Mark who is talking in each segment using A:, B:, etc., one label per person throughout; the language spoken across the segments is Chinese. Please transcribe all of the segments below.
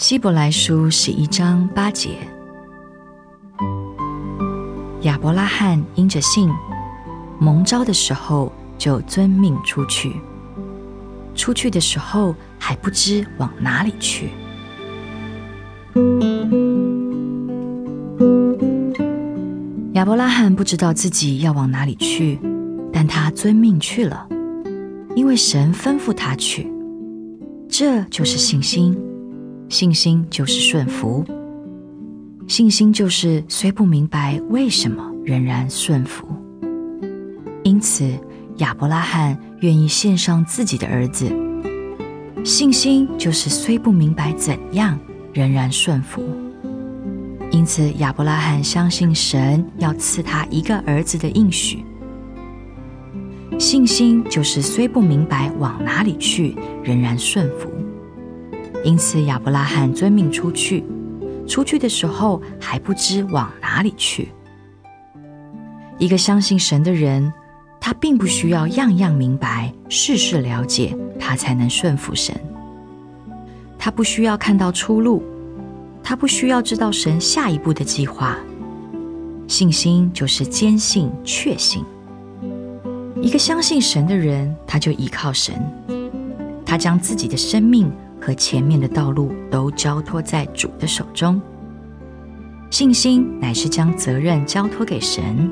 A: 希伯来书十一章八节，亚伯拉罕因着信，蒙召的时候就遵命出去，出去的时候还不知往哪里去。亚伯拉罕不知道自己要往哪里去，但他遵命去了，因为神吩咐他去。这就是信心，信心就是顺服，信心就是虽不明白为什么，仍然顺服。因此，亚伯拉罕愿意献上自己的儿子。信心就是虽不明白怎样，仍然顺服。因此，亚伯拉罕相信神要赐他一个儿子的应许。信心就是虽不明白往哪里去，仍然顺服。因此，亚伯拉罕遵命出去，出去的时候还不知往哪里去。一个相信神的人，他并不需要样样明白、事事了解，他才能顺服神。他不需要看到出路。他不需要知道神下一步的计划，信心就是坚信、确信。一个相信神的人，他就依靠神，他将自己的生命和前面的道路都交托在主的手中。信心乃是将责任交托给神，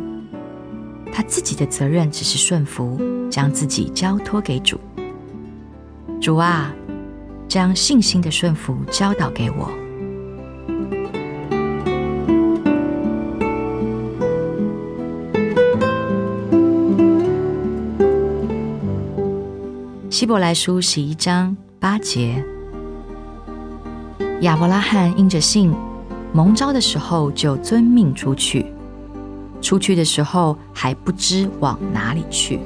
A: 他自己的责任只是顺服，将自己交托给主。主啊，将信心的顺服教导给我。希伯来书十一章八节，亚伯拉罕应着信，蒙召的时候就遵命出去，出去的时候还不知往哪里去。